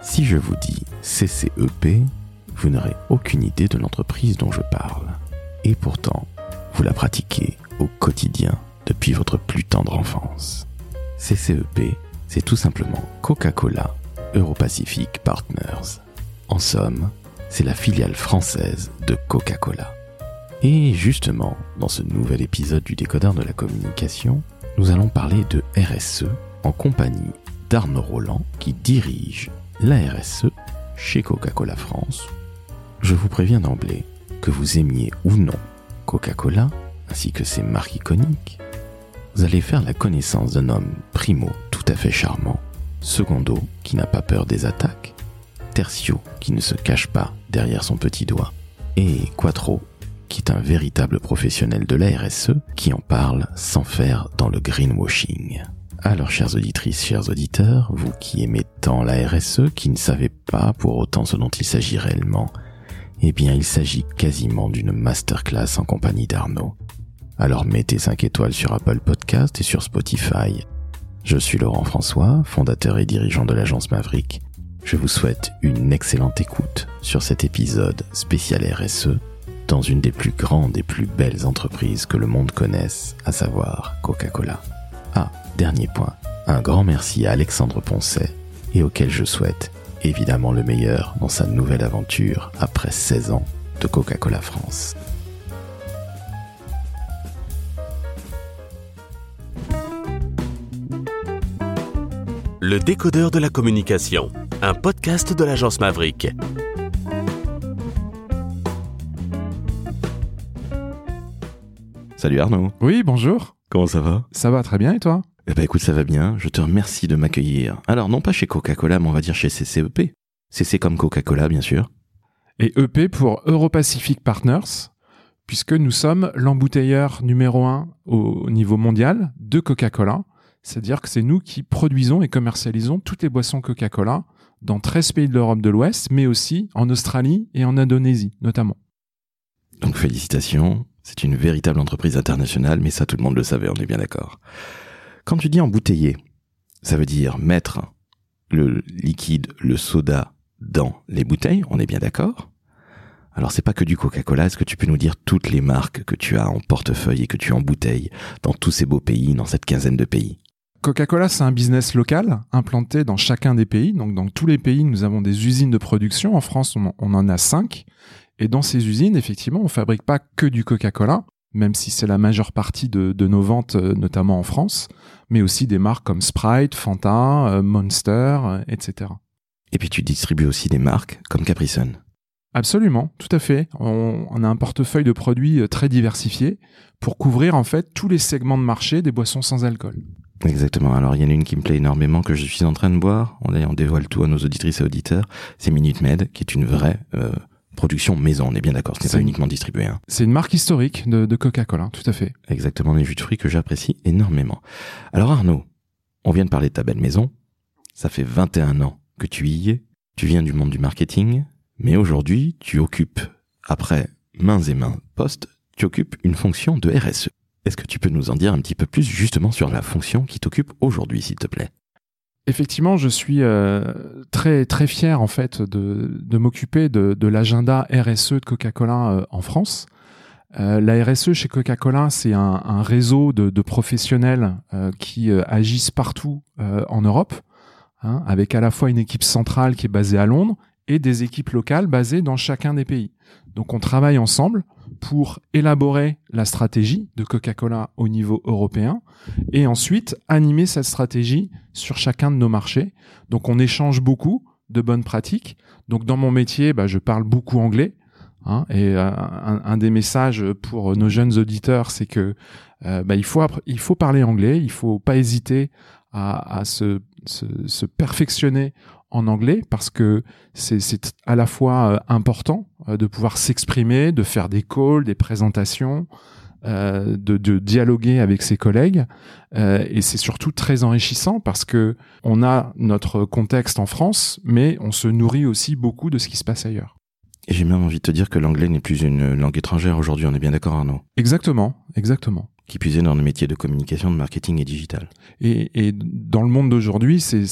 Si je vous dis CCEP, vous n'aurez aucune idée de l'entreprise dont je parle. Et pourtant, vous la pratiquez au quotidien depuis votre plus tendre enfance. CCEP, c'est tout simplement Coca-Cola Europacific Partners. En somme, c'est la filiale française de Coca-Cola. Et justement, dans ce nouvel épisode du décodeur de la communication, nous allons parler de RSE en compagnie d'Arnaud Roland qui dirige la RSE chez Coca-Cola France. Je vous préviens d'emblée que vous aimiez ou non Coca-Cola ainsi que ses marques iconiques, vous allez faire la connaissance d'un homme primo tout à fait charmant, secondo qui n'a pas peur des attaques, tertio qui ne se cache pas derrière son petit doigt, et quattro qui est un véritable professionnel de la RSE qui en parle sans faire dans le greenwashing. Alors, chères auditrices, chers auditeurs, vous qui aimez tant la RSE, qui ne savez pas pour autant ce dont il s'agit réellement, eh bien, il s'agit quasiment d'une masterclass en compagnie d'Arnaud. Alors mettez 5 étoiles sur Apple Podcast et sur Spotify. Je suis Laurent François, fondateur et dirigeant de l'agence Maverick. Je vous souhaite une excellente écoute sur cet épisode spécial RSE dans une des plus grandes et plus belles entreprises que le monde connaisse, à savoir Coca-Cola. Ah, dernier point, un grand merci à Alexandre Poncet et auquel je souhaite évidemment le meilleur dans sa nouvelle aventure après 16 ans de Coca-Cola France. Le décodeur de la communication, un podcast de l'agence Maverick. Salut Arnaud, Oui, bonjour. comment ça va? Ça va très bien et toi? Eh ben écoute, ça va bien, je te remercie de m'accueillir. Alors non pas chez Coca-Cola, mais on va dire chez CCEP. CC comme Coca-Cola, bien sûr. Et EP pour Europacific Partners, puisque nous sommes l'embouteilleur numéro un au niveau mondial de Coca-Cola. C'est-à-dire que c'est nous qui produisons et commercialisons toutes les boissons Coca-Cola dans 13 pays de l'Europe de l'Ouest, mais aussi en Australie et en Indonésie notamment. Donc félicitations, c'est une véritable entreprise internationale, mais ça tout le monde le savait, on est bien d'accord. Quand tu dis embouteiller, ça veut dire mettre le liquide, le soda dans les bouteilles, on est bien d'accord? Alors c'est pas que du Coca-Cola, est-ce que tu peux nous dire toutes les marques que tu as en portefeuille et que tu embouteilles dans tous ces beaux pays, dans cette quinzaine de pays? Coca-Cola, c'est un business local implanté dans chacun des pays. Donc, dans tous les pays, nous avons des usines de production. En France, on, en a cinq. Et dans ces usines, effectivement, on fabrique pas que du Coca-Cola, même si c'est la majeure partie de, de nos ventes, euh, notamment en France, mais aussi des marques comme Sprite, Fanta, euh, Monster, euh, etc. Et puis tu distribues aussi des marques comme Capri Sun. Absolument, tout à fait. On, on a un portefeuille de produits très diversifié pour couvrir en fait tous les segments de marché des boissons sans alcool. Exactement. Alors, il y en a une qui me plaît énormément que je suis en train de boire. On, on dévoile tout à nos auditrices et auditeurs. C'est Minute Med, qui est une vraie euh, production maison. On est bien d'accord. Ce n'est C'est pas une- uniquement distribué. Hein. C'est une marque historique de, de Coca-Cola, tout à fait. Exactement, les jus de fruits que j'apprécie énormément. Alors, Arnaud, on vient de parler de ta belle maison. Ça fait 21 ans que tu y es. Tu viens du monde du marketing. Mais aujourd'hui, tu occupes, après mains et mains postes, tu occupes une fonction de RSE. Est-ce que tu peux nous en dire un petit peu plus justement sur la fonction qui t'occupe aujourd'hui, s'il te plaît? Effectivement, je suis euh, très très fier en fait de, m'occuper de, l'agenda RSE de Coca-Cola euh, en France. Euh, la RSE chez Coca-Cola, c'est un, réseau de, professionnels qui agissent partout en Europe, hein, avec à la fois une équipe centrale qui est basée à Londres et des équipes locales basées dans chacun des pays. Donc on travaille ensemble pour élaborer la stratégie de Coca-Cola au niveau européen et ensuite animer cette stratégie sur chacun de nos marchés. Donc on échange beaucoup de bonnes pratiques. Donc dans mon métier, bah, je parle beaucoup anglais. hein, et euh, un, des messages pour nos jeunes auditeurs, c'est que euh, bah, il, faut il faut parler anglais, il faut pas hésiter à, se, perfectionner en anglais parce que c'est à la fois euh, important de pouvoir s'exprimer, de faire des calls, des présentations, euh, de, de dialoguer avec ses collègues, euh, et c'est surtout très enrichissant parce que on a notre contexte en France, mais on se nourrit aussi beaucoup de ce qui se passe ailleurs. Et j'ai même envie de te dire que l'anglais n'est plus une langue étrangère aujourd'hui, on est bien d'accord Arnaud? Exactement, exactement. Qui puisait dans le métier de communication, de marketing et digital. Et, et dans le monde d'aujourd'hui, c'est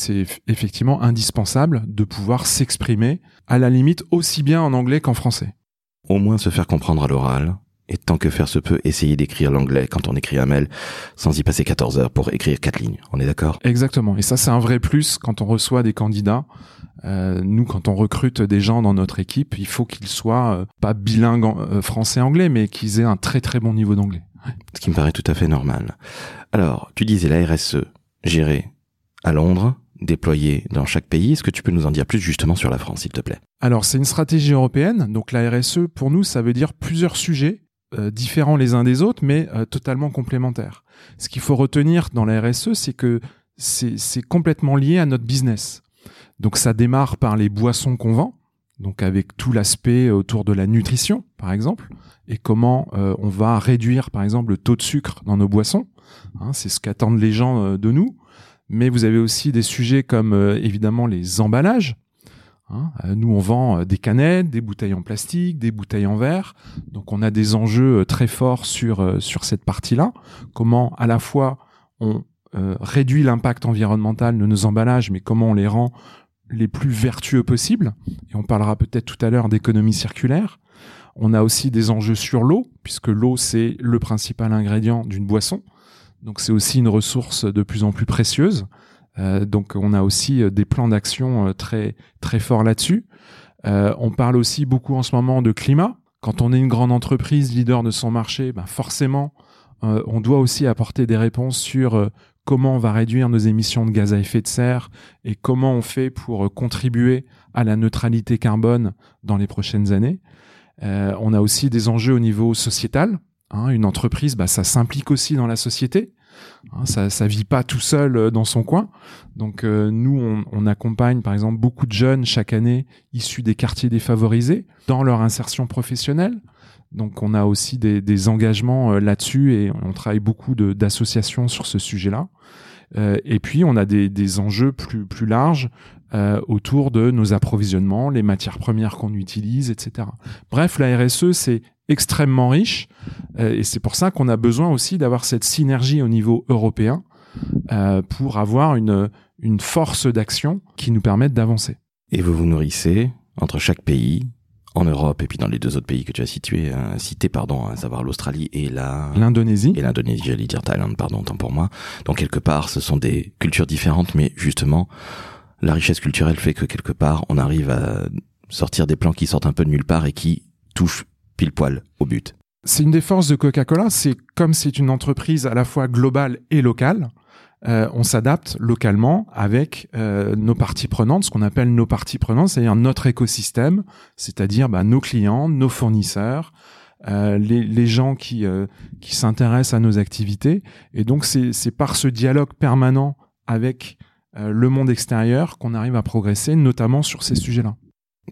effectivement indispensable de pouvoir s'exprimer, à la limite, aussi bien en anglais qu'en français. Au moins se faire comprendre à l'oral, et tant que faire se peut, essayer d'écrire l'anglais quand on écrit un mail, sans y passer 14 heures pour écrire quatre lignes. On est d'accord? Exactement. Et ça, c'est un vrai plus quand on reçoit des candidats. Euh, nous, quand on recrute des gens dans notre équipe, il faut qu'ils soient euh, pas bilingues euh, français-anglais, mais qu'ils aient un très très bon niveau d'anglais. Ce qui me paraît tout à fait normal. Alors, tu disais la RSE gérée à Londres, déployée dans chaque pays. Est-ce que tu peux nous en dire plus justement sur la France, s'il te plaît? Alors, c'est une stratégie européenne. Donc, la RSE, pour nous, ça veut dire plusieurs sujets euh, différents les uns des autres, mais euh, totalement complémentaires. Ce qu'il faut retenir dans la RSE, c'est que c'est complètement lié à notre business. Donc, ça démarre par les boissons qu'on vend donc avec tout l'aspect autour de la nutrition, par exemple, et comment euh, on va réduire, par exemple, le taux de sucre dans nos boissons. Hein, c'est ce qu'attendent les gens euh, de nous. Mais vous avez aussi des sujets comme euh, évidemment les emballages. Hein. nous, on vend des canettes, des bouteilles en plastique, des bouteilles en verre. Donc, on a des enjeux très forts sur sur cette partie-là. Comment, à la fois, on réduit l'impact environnemental de nos emballages, mais comment on les rend les plus vertueux possibles. Et on parlera peut-être tout à l'heure d'économie circulaire. On a aussi des enjeux sur l'eau, puisque l'eau, c'est le principal ingrédient d'une boisson. Donc c'est aussi une ressource de plus en plus précieuse. Euh, donc on a aussi euh, des plans d'action euh, très très forts là-dessus. on parle aussi beaucoup en ce moment de climat. Quand on est une grande entreprise leader de son marché, ben forcément, on doit aussi apporter des réponses sur comment on va réduire nos émissions de gaz à effet de serre et comment on fait pour contribuer à la neutralité carbone dans les prochaines années. Euh, on a aussi des enjeux au niveau sociétal. Hein. une entreprise, bah, ça s'implique aussi dans la société. Hein, ça, ça vit pas tout seul euh, dans son coin. Donc euh, nous, on, on, accompagne par exemple beaucoup de jeunes chaque année issus des quartiers défavorisés dans leur insertion professionnelle. Donc on a aussi des, engagements euh, là-dessus et on travaille beaucoup d'associations sur ce sujet-là. Euh, et puis on a des, enjeux plus, larges euh, autour de nos approvisionnements, les matières premières qu'on utilise, etc. Bref, la RSE, c'est extrêmement riche et c'est pour ça qu'on a besoin aussi d'avoir cette synergie au niveau européen pour avoir une, une force d'action qui nous permette d'avancer. Et vous vous nourrissez entre chaque pays en Europe et puis dans les deux autres pays que tu as situés, euh, cités, pardon, à savoir l'Australie et la l'Indonésie et l'Indonésie, j'allais dire Thaïlande, pardon, tant pour moi. Donc quelque part, ce sont des cultures différentes, mais justement, la richesse culturelle fait que quelque part, on arrive à sortir des plans qui sortent un peu de nulle part et qui touchent pile poil au but. C'est une des forces de Coca-Cola, c'est comme c'est une entreprise à la fois globale et locale. Euh, on s'adapte localement avec euh, nos parties prenantes, ce qu'on appelle nos parties prenantes, c'est-à-dire notre écosystème, c'est-à-dire bah, nos clients, nos fournisseurs, euh, les, gens qui, qui s'intéressent à nos activités. Et donc c'est par ce dialogue permanent avec le monde extérieur qu'on arrive à progresser, notamment sur ces sujets-là.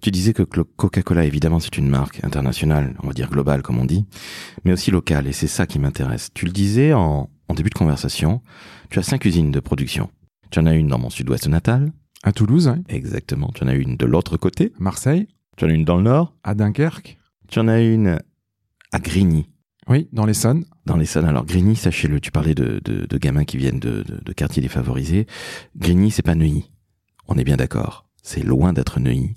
Tu disais que Coca-Cola, évidemment, c'est une marque internationale, on va dire globale, comme on dit, mais aussi locale, et c'est ça qui m'intéresse. Tu le disais en, en début de conversation, tu as cinq usines de production. Tu en as une dans mon sud-ouest natal. À Toulouse. Exactement. Tu en as une de l'autre côté. Marseille. Tu en as une dans le nord. À Dunkerque. Tu en as une à Grigny. Oui, dans l'Essonne. Dans l'Essonne. Alors Grigny, sachez-le, tu parlais de, de, gamins qui viennent de, de, quartiers défavorisés. Grigny, c'est pas Neuilly. On est bien d'accord. C'est loin d'être Neuilly.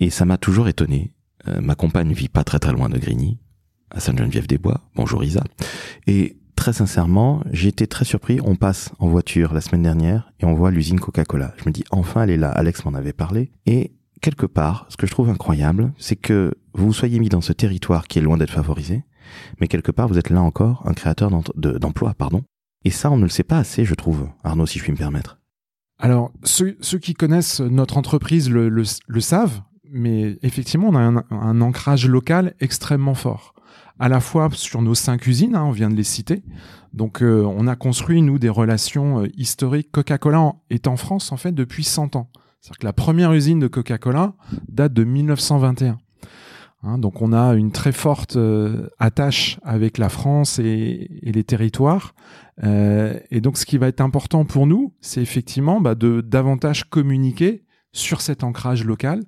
Et ça m'a toujours étonné. Euh, ma compagne vit pas très très loin de Grigny, à Sainte-Geneviève-des-Bois. Bonjour Isa. Et très sincèrement, j'ai été très surpris. On passe en voiture la semaine dernière et on voit l'usine Coca-Cola. Je me dis, enfin, elle est là. Alex m'en avait parlé. Et quelque part, ce que je trouve incroyable, c'est que vous soyez mis dans ce territoire qui est loin d'être favorisé, mais quelque part, vous êtes là encore un créateur d'emplois, pardon. Et ça, on ne le sait pas assez, je trouve, Arnaud, si je puis me permettre. Alors, ceux, qui connaissent notre entreprise le, savent, mais effectivement, on a un ancrage local extrêmement fort à la fois sur nos cinq usines, hein, on vient de les citer. Donc euh, on a construit, nous, des relations euh, historiques. Coca-Cola est en France, en fait, depuis 100 ans. C'est-à-dire que la première usine de Coca-Cola date de 1921. Hein, donc on a une très forte euh, attache avec la France et, les territoires. et donc ce qui va être important pour nous, c'est effectivement bah, de davantage communiquer sur cet ancrage local.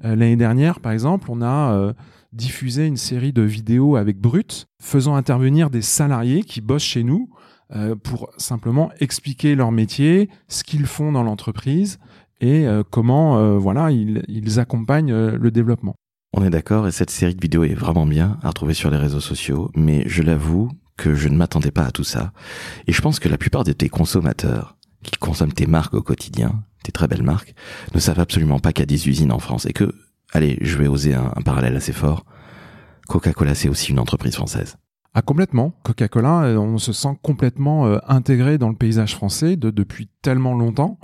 L'année dernière, par exemple, on a diffuser une série de vidéos avec Brut, faisant intervenir des salariés qui bossent chez nous euh, pour simplement expliquer leur métier, ce qu'ils font dans l'entreprise et euh, comment euh, voilà ils, ils accompagnent le développement. On est d'accord et cette série de vidéos est vraiment bien à retrouver sur les réseaux sociaux, mais je l'avoue que je ne m'attendais pas à tout ça. Et je pense que la plupart de tes consommateurs qui consomment tes marques au quotidien, tes très belles marques, ne savent absolument pas qu'il y a des usines en France et que, allez, je vais oser un, parallèle assez fort, Coca-Cola c'est aussi une entreprise française. Ah complètement. Coca-Cola, euh, on se sent complètement euh, intégré dans le paysage français de, depuis tellement longtemps.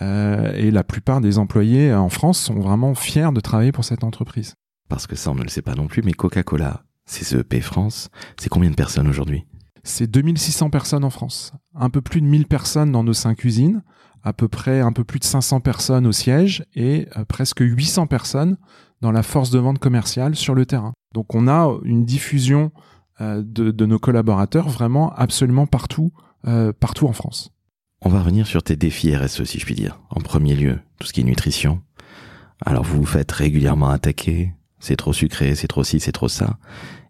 Euh, et la plupart des employés en France sont vraiment fiers de travailler pour cette entreprise. Parce que ça, on ne le sait pas non plus, mais Coca-Cola, CCEP France, c'est combien de personnes aujourd'hui? C'est 2600 personnes en France. Un peu plus de 1000 personnes dans nos cinq usines, à peu près un peu plus de 500 personnes au siège et euh, presque 800 personnes dans la force de vente commerciale sur le terrain. Donc on a une diffusion euh, de, nos collaborateurs vraiment absolument partout, euh, partout en France. On va revenir sur tes défis RSE, si je puis dire. En premier lieu, tout ce qui est nutrition. Alors vous vous faites régulièrement attaquer, c'est trop sucré, c'est trop ci, c'est trop ça.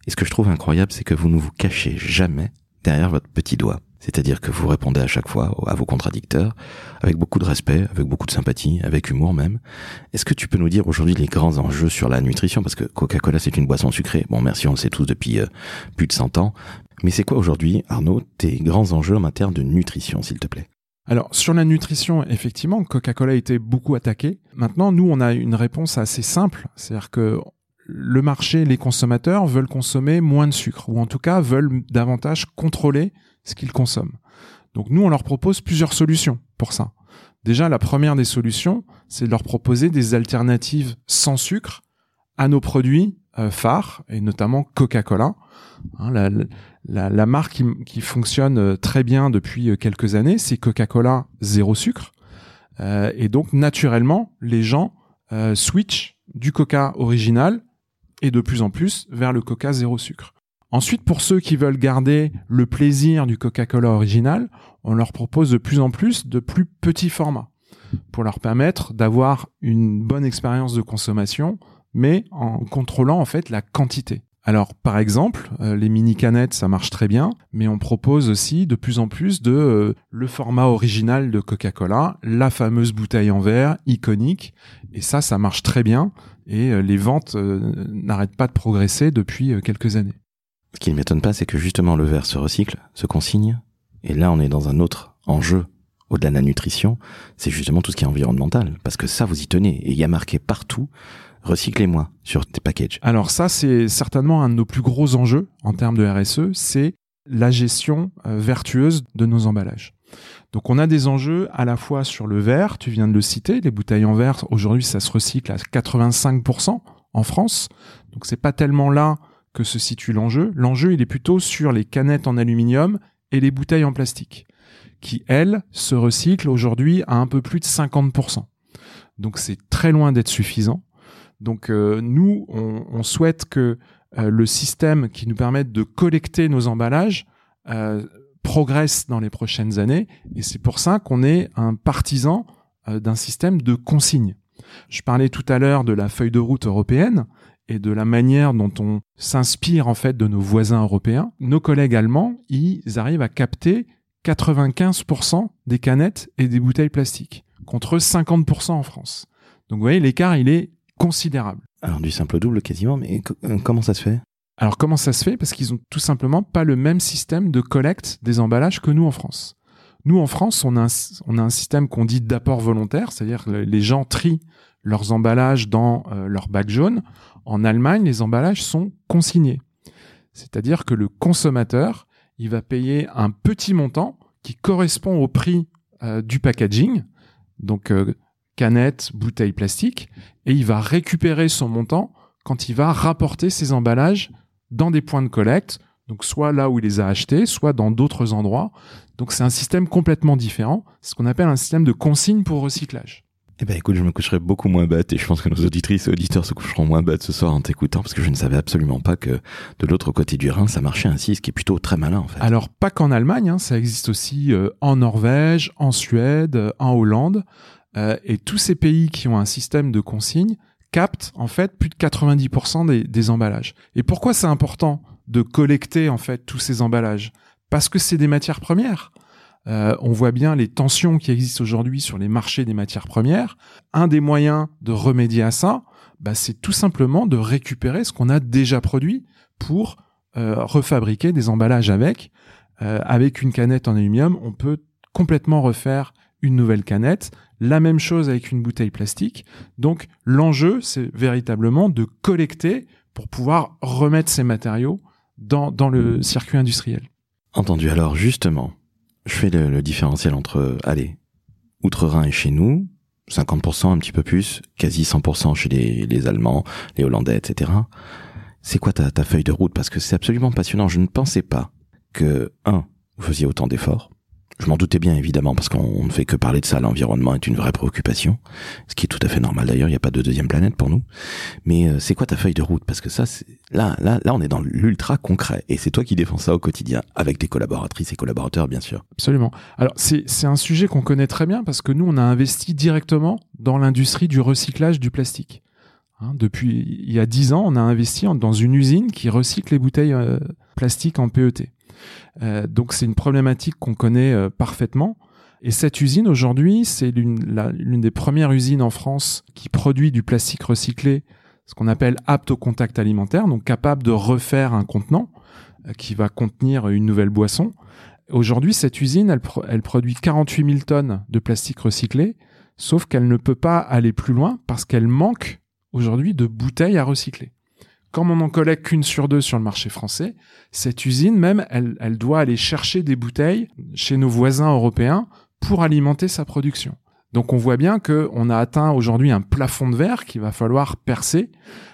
Et ce que je trouve incroyable, c'est que vous ne vous cachez jamais derrière votre petit doigt. C'est-à-dire que vous répondez à chaque fois à vos contradicteurs avec beaucoup de respect, avec beaucoup de sympathie, avec humour même. Est-ce que tu peux nous dire aujourd'hui les grands enjeux sur la nutrition? Parce que Coca-Cola, c'est une boisson sucrée. Bon, merci, on le sait tous depuis euh, plus de 100 ans. Mais c'est quoi aujourd'hui, Arnaud, tes grands enjeux en matière de nutrition, s'il te plaît? Alors sur la nutrition, effectivement, Coca-Cola a été beaucoup attaqué. Maintenant, nous, on a une réponse assez simple, c'est-à-dire que le marché, les consommateurs veulent consommer moins de sucre, ou en tout cas veulent davantage contrôler ce qu'ils consomment. Donc nous, on leur propose plusieurs solutions pour ça. Déjà, la première des solutions, c'est de leur proposer des alternatives sans sucre à nos produits euh, phares, et notamment Coca-Cola. Hein, la, marque qui, fonctionne euh, très bien depuis euh, quelques années, c'est Coca-Cola zéro sucre. et donc, naturellement, les gens switchent du Coca original et de plus en plus vers le Coca zéro sucre. Ensuite, pour ceux qui veulent garder le plaisir du Coca-Cola original, on leur propose de plus en plus de plus petits formats pour leur permettre d'avoir une bonne expérience de consommation, mais en contrôlant en fait la quantité. Alors, par exemple, euh, les mini canettes, ça marche très bien, mais on propose aussi de plus en plus de euh, le format original de Coca-Cola, la fameuse bouteille en verre iconique, et ça, ça marche très bien et euh, les ventes n'arrêtent pas de progresser depuis quelques années. Ce qui ne m'étonne pas, c'est que justement le verre se recycle, se consigne, et là on est dans un autre enjeu au-delà de la nutrition, c'est justement tout ce qui est environnemental, parce que ça vous y tenez, et il y a marqué partout recyclez-moi sur tes packages. Alors ça, c'est certainement un de nos plus gros enjeux en termes de RSE, c'est la gestion vertueuse de nos emballages. Donc on a des enjeux à la fois sur le verre, tu viens de le citer, les bouteilles en verre, aujourd'hui ça se recycle à 85% en France. Donc c'est pas tellement là que se situe l'enjeu. L'enjeu, il est plutôt sur les canettes en aluminium et les bouteilles en plastique, qui, elles, se recyclent aujourd'hui à un peu plus de 50%. Donc c'est très loin d'être suffisant. Donc euh, nous, on, souhaite que euh, le système qui nous permette de collecter nos emballages euh, progresse dans les prochaines années. Et c'est pour ça qu'on est un partisan d'un système de consigne. Je parlais tout à l'heure de la feuille de route européenne et de la manière dont on s'inspire en fait de nos voisins européens. Nos collègues allemands, ils arrivent à capter 95% des canettes et des bouteilles plastiques contre 50% en France. Donc vous voyez, l'écart, il est considérable. Alors du simple double quasiment, mais euh, comment ça se fait? Alors comment ça se fait? Parce qu'ils ont tout simplement pas le même système de collecte des emballages que nous en France. Nous en France, on a un, on a un système qu'on dit d'apport volontaire, c'est-à-dire que les gens trient leurs emballages dans euh, leur bac jaune. En Allemagne, les emballages sont consignés. C'est-à-dire que le consommateur, il va payer un petit montant qui correspond au prix euh, du packaging, donc euh, canette, bouteille plastique, et il va récupérer son montant quand il va rapporter ses emballages dans des points de collecte, donc soit là où il les a achetés, soit dans d'autres endroits. Donc c'est un système complètement différent, ce qu'on appelle un système de consigne pour recyclage. Eh ben écoute, je me coucherai beaucoup moins bête et je pense que nos auditrices et auditeurs se coucheront moins bêtes ce soir en t'écoutant parce que je ne savais absolument pas que de l'autre côté du Rhin ça marchait ainsi, ce qui est plutôt très malin en fait. Alors pas qu'en Allemagne, hein, ça existe aussi euh, en Norvège, en Suède, euh, en Hollande euh, et tous ces pays qui ont un système de consigne capte en fait plus de 90% des, emballages. Et pourquoi c'est important de collecter en fait tous ces emballages? Parce que c'est des matières premières. Euh, on voit bien les tensions qui existent aujourd'hui sur les marchés des matières premières. Un des moyens de remédier à ça, bah, c'est tout simplement de récupérer ce qu'on a déjà produit pour euh, refabriquer des emballages avec. Avec une canette en aluminium, on peut complètement refaire une nouvelle canette. La même chose avec une bouteille plastique. Donc l'enjeu, c'est véritablement de collecter pour pouvoir remettre ces matériaux dans, dans le circuit industriel. Entendu. Alors justement, je fais le, différentiel entre, allez, Outre-Rhin et chez nous, 50%, un petit peu plus, quasi 100% chez les, les Allemands, les Hollandais, etc. C'est quoi ta, ta feuille de route? Parce que c'est absolument passionnant. Je ne pensais pas que, un, vous faisiez autant d'efforts, je m'en doutais bien évidemment parce qu'on ne fait que parler de ça. L'environnement est une vraie préoccupation, ce qui est tout à fait normal d'ailleurs. Il n'y a pas de deuxième planète pour nous. Mais euh, c'est quoi ta feuille de route? Parce que ça, là, là, là, on est dans l'ultra concret et c'est toi qui défends ça au quotidien avec tes collaboratrices et collaborateurs, bien sûr. Absolument. Alors c'est un sujet qu'on connaît très bien parce que nous, on a investi directement dans l'industrie du recyclage du plastique. Hein, depuis il y a dix ans, on a investi dans une usine qui recycle les bouteilles euh, plastiques en PET. Euh, donc c'est une problématique qu'on connaît euh, parfaitement. Et cette usine aujourd'hui, c'est l'une des premières usines en France qui produit du plastique recyclé, ce qu'on appelle apte au contact alimentaire, donc capable de refaire un contenant euh, qui va contenir une nouvelle boisson. Aujourd'hui, cette usine, elle, elle, produit 48 000 tonnes de plastique recyclé, sauf qu'elle ne peut pas aller plus loin parce qu'elle manque aujourd'hui de bouteilles à recycler. Comme on n'en collecte qu'une sur deux sur le marché français, cette usine même, elle, doit aller chercher des bouteilles chez nos voisins européens pour alimenter sa production. Donc on voit bien qu'on a atteint aujourd'hui un plafond de verre qu'il va falloir percer.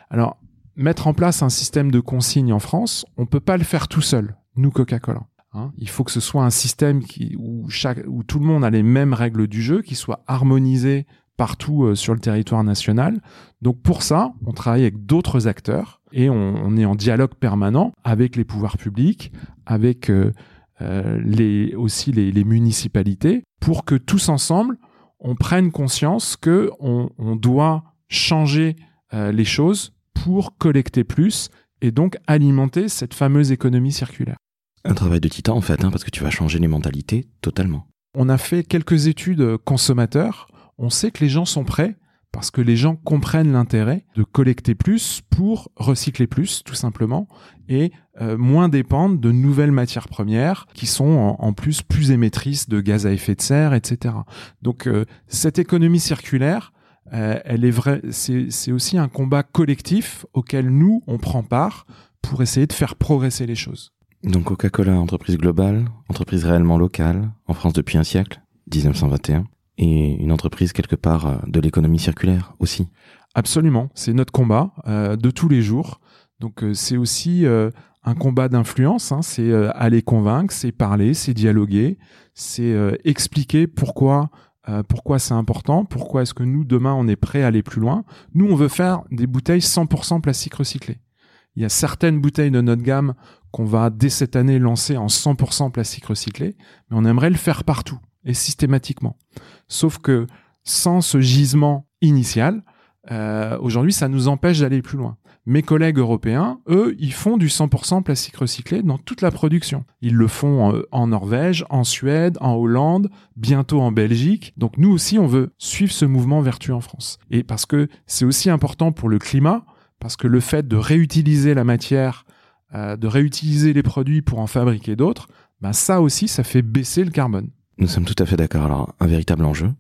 Alors, mettre en place un système de consigne en France, on peut pas le faire tout seul, nous Coca-Cola. Hein. il faut que ce soit un système où tout le monde a les mêmes règles du jeu, qui soit harmonisé partout euh, sur le territoire national. Donc pour ça, on travaille avec d'autres acteurs et on, est en dialogue permanent avec les pouvoirs publics, avec euh, euh, les, aussi les, les, municipalités, pour que tous ensemble, on prenne conscience que on, on doit changer euh, les choses pour collecter plus et donc alimenter cette fameuse économie circulaire. Un travail de titan en fait, hein, parce que tu vas changer les mentalités totalement. On a fait quelques études consommateurs. On sait que les gens sont prêts parce que les gens comprennent l'intérêt de collecter plus pour recycler plus, tout simplement, et euh, moins dépendre de nouvelles matières premières qui sont en, plus plus émettrices de gaz à effet de serre, etc. Donc euh, cette économie circulaire, euh, elle est vraie, c'est aussi un combat collectif auquel nous on prend part pour essayer de faire progresser les choses. Donc Coca-Cola, entreprise globale, entreprise réellement locale, en France depuis un siècle, 1921 et une entreprise quelque part euh, de l'économie circulaire aussi. Absolument, c'est notre combat euh, de tous les jours. Donc euh, c'est aussi un combat d'influence, hein. c'est aller convaincre, c'est parler, c'est dialoguer, c'est expliquer pourquoi pourquoi c'est important, pourquoi est-ce que nous demain on est prêt à aller plus loin. Nous on veut faire des bouteilles 100% plastique recyclé. Il y a certaines bouteilles de notre gamme qu'on va dès cette année lancer en 100% plastique recyclé, mais on aimerait le faire partout et systématiquement. Sauf que sans ce gisement initial, euh, aujourd'hui, ça nous empêche d'aller plus loin. Mes collègues européens, eux, ils font du 100% plastique recyclé dans toute la production. Ils le font en Norvège, en Suède, en Hollande, bientôt en Belgique. Donc nous aussi, on veut suivre ce mouvement vertueux en France. Et parce que c'est aussi important pour le climat, parce que le fait de réutiliser la matière, euh, de réutiliser les produits pour en fabriquer d'autres, ben ça aussi, ça fait baisser le carbone. Nous sommes tout à fait d'accord. Alors, un véritable enjeu.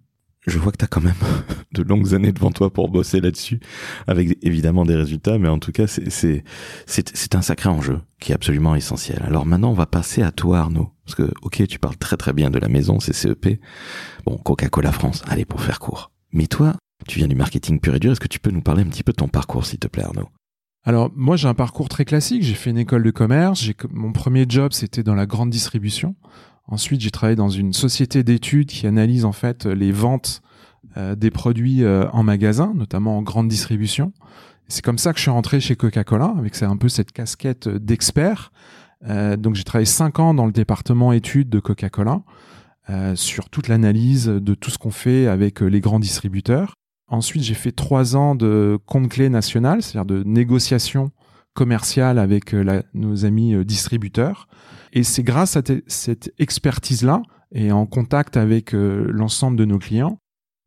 Je vois que tu as quand même de longues années devant toi pour bosser là-dessus, avec évidemment des résultats, mais en tout cas, c'est un sacré enjeu qui est absolument essentiel. Alors maintenant, on va passer à toi, Arnaud. Parce que, ok, tu parles très très bien de la maison, c'est CEP. Bon, Coca-Cola France, allez, pour faire court. Mais toi, tu viens du marketing pur et dur, est-ce que tu peux nous parler un petit peu de ton parcours, s'il te plaît, Arnaud? Alors moi j'ai un parcours très classique, j'ai fait une école de commerce, mon premier job c'était dans la grande distribution. Ensuite, j'ai travaillé dans une société d'études qui analyse en fait les ventes euh, des produits euh, en magasin, notamment en grande distribution. C'est comme ça que je suis rentré chez Coca-Cola, avec un peu cette casquette d'expert. Euh, donc j'ai travaillé cinq ans dans le département études de Coca-Cola sur toute l'analyse de tout ce qu'on fait avec les grands distributeurs. Ensuite, j'ai fait trois ans de compte clé national, c'est-à-dire de négociation commerciale avec nos amis distributeurs. Et c'est grâce à cette expertise-là et en contact avec l'ensemble de nos clients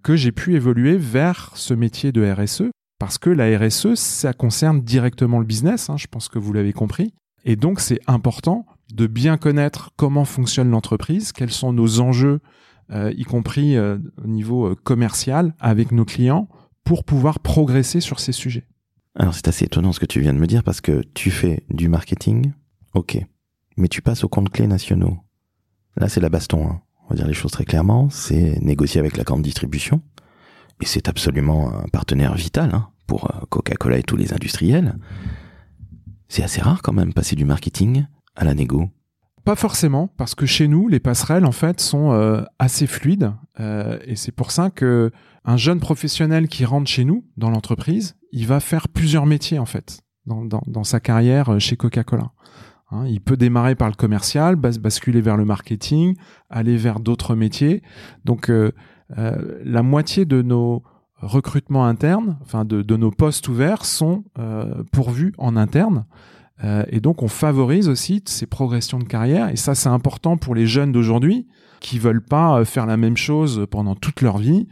que j'ai pu évoluer vers ce métier de RSE parce que la RSE, ça concerne directement le business, hein, je pense que vous l'avez compris. Et donc, c'est important de bien connaître comment fonctionne l'entreprise, quels sont nos enjeux, euh, y compris euh, au niveau euh, commercial, avec nos clients, pour pouvoir progresser sur ces sujets. Alors, c'est assez étonnant ce que tu viens de me dire, parce que tu fais du marketing, ok, mais tu passes aux comptes clés nationaux. Là, c'est la baston. Hein. On va dire les choses très clairement. C'est négocier avec la grande distribution et c'est absolument un partenaire vital hein, pour euh, Coca-Cola et tous les industriels. C'est assez rare quand même passer du marketing à la négo. Pas forcément, parce que chez nous, les passerelles en fait sont euh, assez fluides, euh, et c'est pour ça que un jeune professionnel qui rentre chez nous dans l'entreprise, il va faire plusieurs métiers en fait dans, dans, sa carrière chez Coca-Cola. Hein, il peut démarrer par le commercial, basculer vers le marketing, aller vers d'autres métiers. Donc euh, la moitié de nos recrutements internes, enfin de, nos postes ouverts, sont euh, pourvus en interne. Euh, et donc on favorise aussi ces progressions de carrière. Et ça, c'est important pour les jeunes d'aujourd'hui qui veulent pas faire la même chose pendant toute leur vie,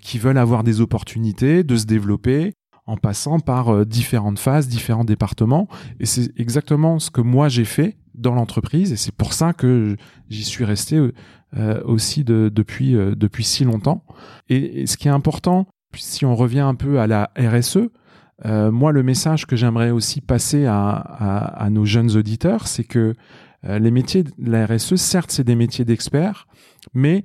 qui veulent avoir des opportunités de se développer en passant par différentes phases, différents départements. Et c'est exactement ce que moi j'ai fait dans l'entreprise. Et c'est pour ça que j'y suis resté euh, aussi de, depuis euh, depuis si longtemps. Et, ce qui est important, si on revient un peu à la RSE, euh, moi le message que j'aimerais aussi passer à, à, nos jeunes auditeurs, c'est que les métiers de la RSE, certes, c'est des métiers d'experts, mais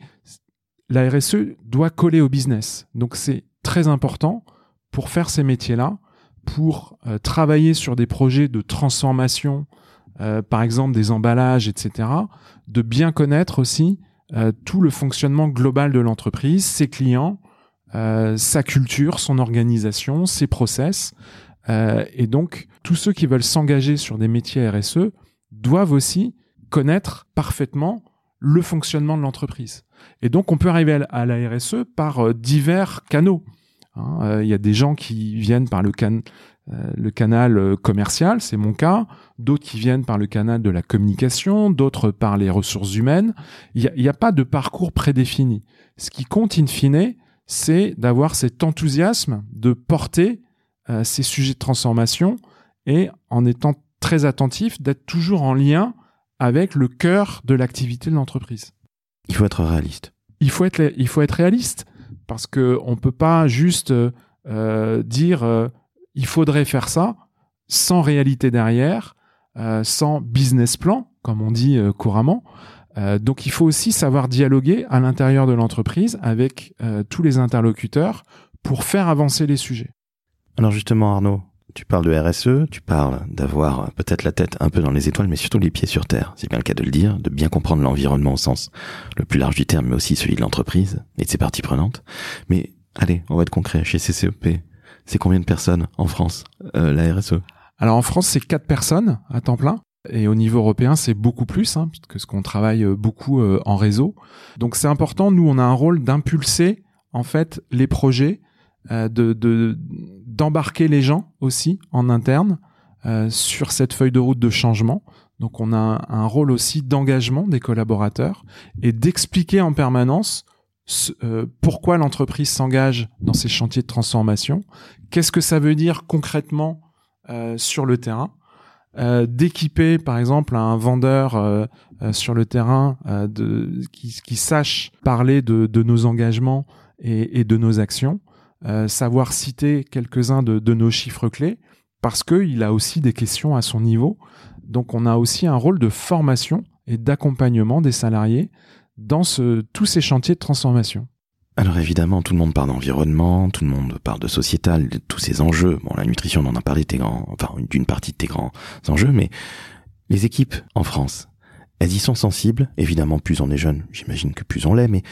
la RSE doit coller au business. Donc c'est très important pour faire ces métiers-là, pour travailler sur des projets de transformation, par exemple des emballages, etc., de bien connaître aussi euh, tout le fonctionnement global de l'entreprise, ses clients, euh, sa culture, son organisation, ses process. Euh, et donc, tous ceux qui veulent s'engager sur des métiers RSE doivent aussi connaître parfaitement le fonctionnement de l'entreprise. Et donc, on peut arriver à la RSE par divers canaux. Hein. Il y a des gens qui viennent par le, can euh, le canal euh, commercial, c'est mon cas, d'autres qui viennent par le canal de la communication, d'autres par les ressources humaines. Il n'y a, pas de parcours prédéfini. Ce qui compte in fine, c'est d'avoir cet enthousiasme de porter euh, ces sujets de transformation et en étant très attentif, d'être toujours en lien avec le cœur de l'activité de l'entreprise. Il faut être réaliste. Il faut être, il faut être réaliste parce que on peut pas juste dire il faudrait faire ça sans réalité derrière, euh, sans business plan, comme on dit euh, couramment. Euh, donc il faut aussi savoir dialoguer à l'intérieur de l'entreprise avec tous les interlocuteurs pour faire avancer les sujets. Alors justement Arnaud, tu parles de RSE, tu parles d'avoir peut-être la tête un peu dans les étoiles, mais surtout les pieds sur terre. C'est bien le cas de le dire, de bien comprendre l'environnement au sens le plus large du terme, mais aussi celui de l'entreprise et de ses parties prenantes. Mais allez, on va être concret. Chez CCEP, c'est combien de personnes en France, euh, la RSE Alors en France, c'est quatre personnes à temps plein. Et au niveau européen, c'est beaucoup plus, hein, parce qu'on travaille euh, beaucoup euh, en réseau. Donc c'est important, nous, on a un rôle d'impulser en fait les projets, de d'embarquer les gens aussi en interne sur cette feuille de route de changement. Donc on a un rôle aussi d'engagement des collaborateurs et d'expliquer en permanence euh, pourquoi l'entreprise s'engage dans ces chantiers de transformation, qu'est-ce que ça veut dire concrètement euh, sur le terrain, euh, d'équiper par exemple un vendeur sur le terrain qui, sache parler de, nos engagements et, de nos actions, savoir citer quelques-uns de, nos chiffres clés, parce qu'il a aussi des questions à son niveau. Donc on a aussi un rôle de formation et d'accompagnement des salariés dans tous ces chantiers de transformation alors évidemment, tout le monde parle d'environnement, tout le monde parle de sociétal, de tous ces enjeux. Bon, la nutrition, on en a parlé, tes grands, enfin d'une partie de tes grands enjeux, mais les équipes en France, elles y sont sensibles. Évidemment, plus on est jeune, j'imagine que plus on l'est, mais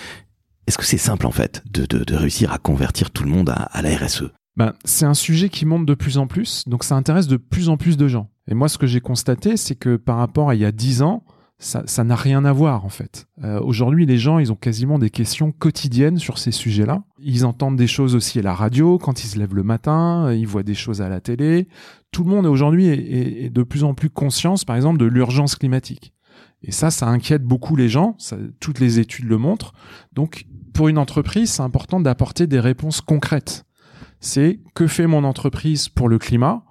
est-ce que c'est simple en fait de, réussir à convertir tout le monde à, la RSE ben, c'est un sujet qui monte de plus en plus, donc ça intéresse de plus en plus de gens. Et moi, ce que j'ai constaté, c'est que par rapport à il y a dix ans, ça n'a rien à voir en fait. Euh, aujourd'hui, les gens, ils ont quasiment des questions quotidiennes sur ces sujets-là. Ils entendent des choses aussi à la radio quand ils se lèvent le matin, ils voient des choses à la télé. Tout le monde aujourd'hui est, de plus en plus conscience, par exemple, de l'urgence climatique. Et ça, ça inquiète beaucoup les gens. Toutes les études le montrent. Donc, pour une entreprise, c'est important d'apporter des réponses concrètes. C'est que fait mon entreprise pour le climat?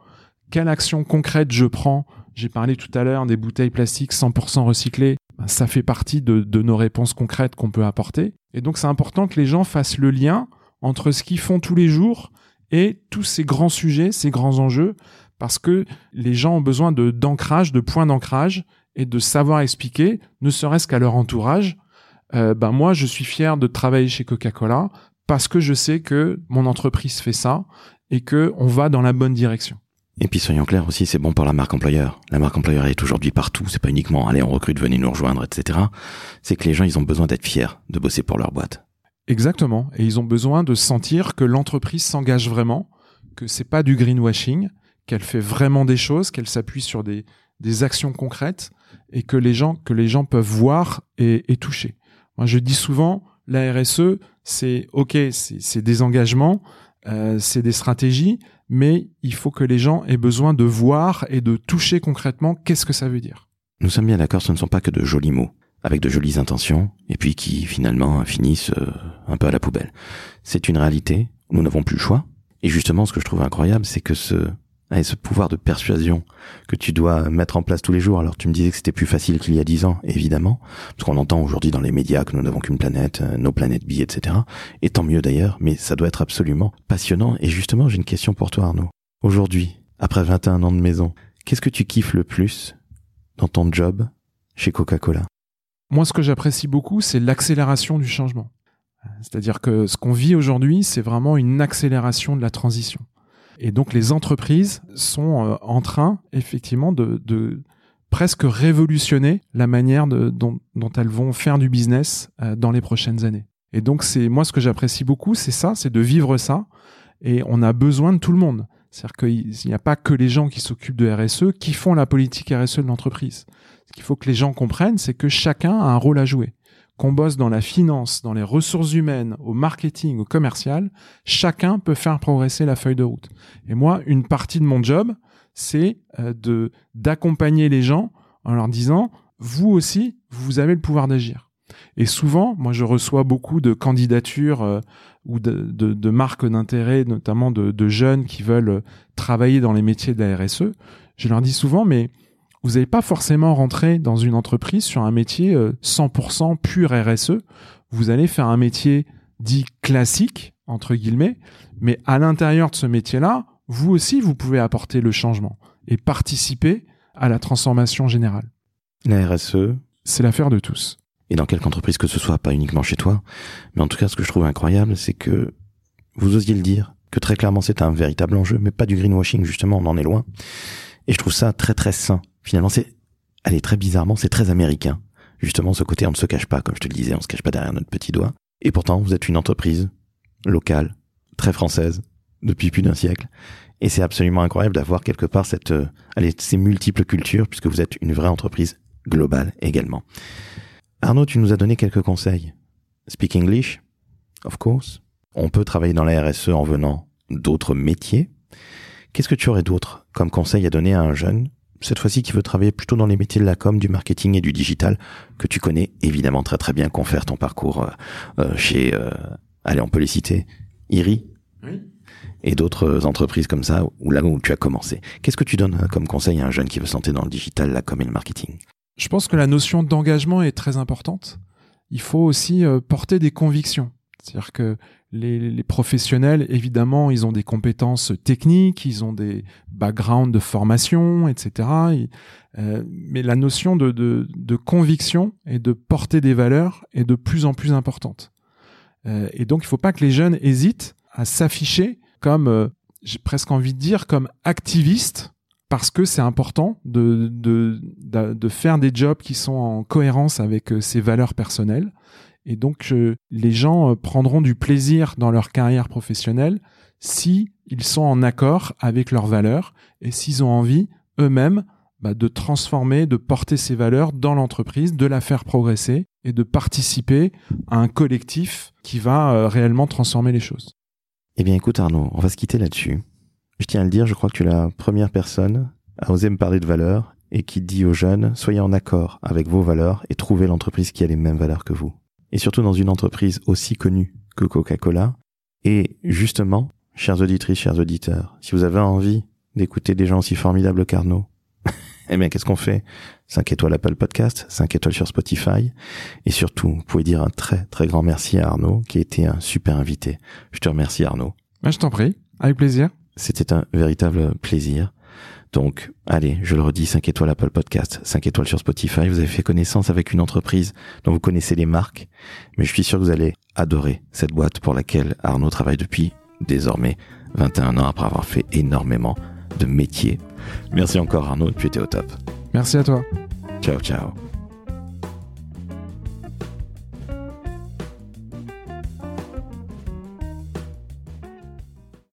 Quelle action concrète je prends? J'ai parlé tout à l'heure des bouteilles plastiques 100% recyclées. Ben, ça fait partie de, nos réponses concrètes qu'on peut apporter. Et donc c'est important que les gens fassent le lien entre ce qu'ils font tous les jours et tous ces grands sujets, ces grands enjeux, parce que les gens ont besoin de d'ancrage, de points d'ancrage et de savoir expliquer, ne serait-ce qu'à leur entourage. Euh, ben moi, je suis fier de travailler chez Coca-Cola parce que je sais que mon entreprise fait ça et que on va dans la bonne direction. Et puis soyons clairs aussi, c'est bon pour la marque employeur. La marque employeur est aujourd'hui partout. C'est pas uniquement allez on recrute, venez nous rejoindre, etc. C'est que les gens ils ont besoin d'être fiers de bosser pour leur boîte. Exactement. Et ils ont besoin de sentir que l'entreprise s'engage vraiment, que c'est pas du greenwashing, qu'elle fait vraiment des choses, qu'elle s'appuie sur des, des actions concrètes et que les gens que les gens peuvent voir et, et toucher. Moi je dis souvent la RSE c'est ok c'est des engagements, euh, c'est des stratégies, mais il faut que les gens aient besoin de voir et de toucher concrètement qu'est-ce que ça veut dire. Nous sommes bien d'accord, ce ne sont pas que de jolis mots, avec de jolies intentions, et puis qui finalement finissent euh, un peu à la poubelle. C'est une réalité, nous n'avons plus le choix, et justement ce que je trouve incroyable, c'est que ce et ce pouvoir de persuasion que tu dois mettre en place tous les jours. Alors tu me disais que c'était plus facile qu'il y a dix ans, évidemment, parce qu'on entend aujourd'hui dans les médias que nous n'avons qu'une planète, euh, nos planètes billes, etc. Et tant mieux d'ailleurs, mais ça doit être absolument passionnant. Et justement, j'ai une question pour toi Arnaud. Aujourd'hui, après 21 ans de maison, qu'est-ce que tu kiffes le plus dans ton job chez Coca-Cola? Moi, ce que j'apprécie beaucoup, c'est l'accélération du changement. C'est-à-dire que ce qu'on vit aujourd'hui, c'est vraiment une accélération de la transition. Et donc les entreprises sont euh, en train effectivement de, de, presque révolutionner la manière dont, dont, elles vont faire du business euh, dans les prochaines années. Et donc c'est moi ce que j'apprécie beaucoup, c'est ça, c'est de vivre ça. Et on a besoin de tout le monde. C'est-à-dire qu'il n'y a pas que les gens qui s'occupent de RSE qui font la politique RSE de l'entreprise. Ce qu'il faut que les gens comprennent, c'est que chacun a un rôle à jouer qu'on bosse dans la finance, dans les ressources humaines, au marketing, au commercial, chacun peut faire progresser la feuille de route. Et moi, une partie de mon job, c'est euh, de d'accompagner les gens en leur disant vous aussi, vous avez le pouvoir d'agir. Et souvent, moi, je reçois beaucoup de candidatures euh, ou de, de, marques d'intérêt, notamment de, de, jeunes qui veulent travailler dans les métiers de la RSE. Je leur dis souvent, mais vous n'allez pas forcément rentrer dans une entreprise sur un métier 100% euh, pur RSE. Vous allez faire un métier dit classique, entre guillemets, mais à l'intérieur de ce métier-là, vous aussi, vous pouvez apporter le changement et participer à la transformation générale. La RSE, c'est l'affaire de tous. Et dans quelque entreprise que ce soit, pas uniquement chez toi, mais en tout cas, ce que je trouve incroyable, c'est que vous osiez le dire, que très clairement c'est un véritable enjeu, mais pas du greenwashing, justement, on en est loin. Et je trouve ça très très sain finalement, c'est, allez, très bizarrement, c'est très américain. Justement, ce côté, on ne se cache pas, comme je te le disais, on se cache pas derrière notre petit doigt. Et pourtant, vous êtes une entreprise locale, très française, depuis plus d'un siècle. Et c'est absolument incroyable d'avoir quelque part cette, euh, allez, ces multiples cultures, puisque vous êtes une vraie entreprise globale également. Arnaud, tu nous as donné quelques conseils. Speak English, of course. On peut travailler dans la RSE en venant d'autres métiers. Qu'est-ce que tu aurais d'autre comme conseil à donner à un jeune cette fois-ci qui veut travailler plutôt dans les métiers de la com, du marketing et du digital, que tu connais évidemment très très bien, confère ton parcours euh, euh, chez, euh, allez, on peut les citer, IRI oui. et d'autres entreprises comme ça, où là où tu as commencé. Qu'est-ce que tu donnes comme conseil à un jeune qui veut se dans le digital, la com et le marketing? Je pense que la notion d'engagement est très importante. Il faut aussi porter des convictions. C'est-à-dire que les, professionnels, évidemment, ils ont des compétences techniques, ils ont des backgrounds de formation, etc. Euh, mais la notion de, conviction et de porter des valeurs est de plus en plus importante. Euh, et donc, il ne faut pas que les jeunes hésitent à s'afficher comme, euh, j'ai presque envie de dire, comme activistes, parce que c'est important de, de, faire des jobs qui sont en cohérence avec ses valeurs personnelles et donc, les gens euh, prendront du plaisir dans leur carrière professionnelle si ils sont en accord avec leurs valeurs et s'ils ont envie eux-mêmes bah, de transformer, de porter ces valeurs dans l'entreprise, de la faire progresser et de participer à un collectif qui va euh, réellement transformer les choses. Eh bien écoute Arnaud, on va se quitter là-dessus. Je tiens à le dire, je crois que tu es la première personne à oser me parler de valeurs et qui dit aux jeunes, soyez en accord avec vos valeurs et trouvez l'entreprise qui a les mêmes valeurs que vous. Et surtout dans une entreprise aussi connue que Coca-Cola. Et justement, chers auditrices, chers auditeurs, si vous avez envie d'écouter des gens aussi formidables qu'Arnaud, eh bien, qu'est-ce qu'on fait? 5 étoiles Apple Podcast, 5 étoiles sur Spotify. Et surtout, vous pouvez dire un très très grand merci à Arnaud, qui a été un super invité. Je te remercie Arnaud. Bah, je t'en prie, avec plaisir. C'était un véritable plaisir. Donc, allez, je le redis, 5 étoiles Apple Podcast, 5 étoiles sur Spotify. Vous avez fait connaissance avec une entreprise dont vous connaissez les marques, mais je suis sûr que vous allez adorer cette boîte pour laquelle Arnaud travaille depuis désormais 21 ans après avoir fait énormément de métiers. Merci encore Arnaud, tu étais au top. Merci à toi. Ciao, ciao.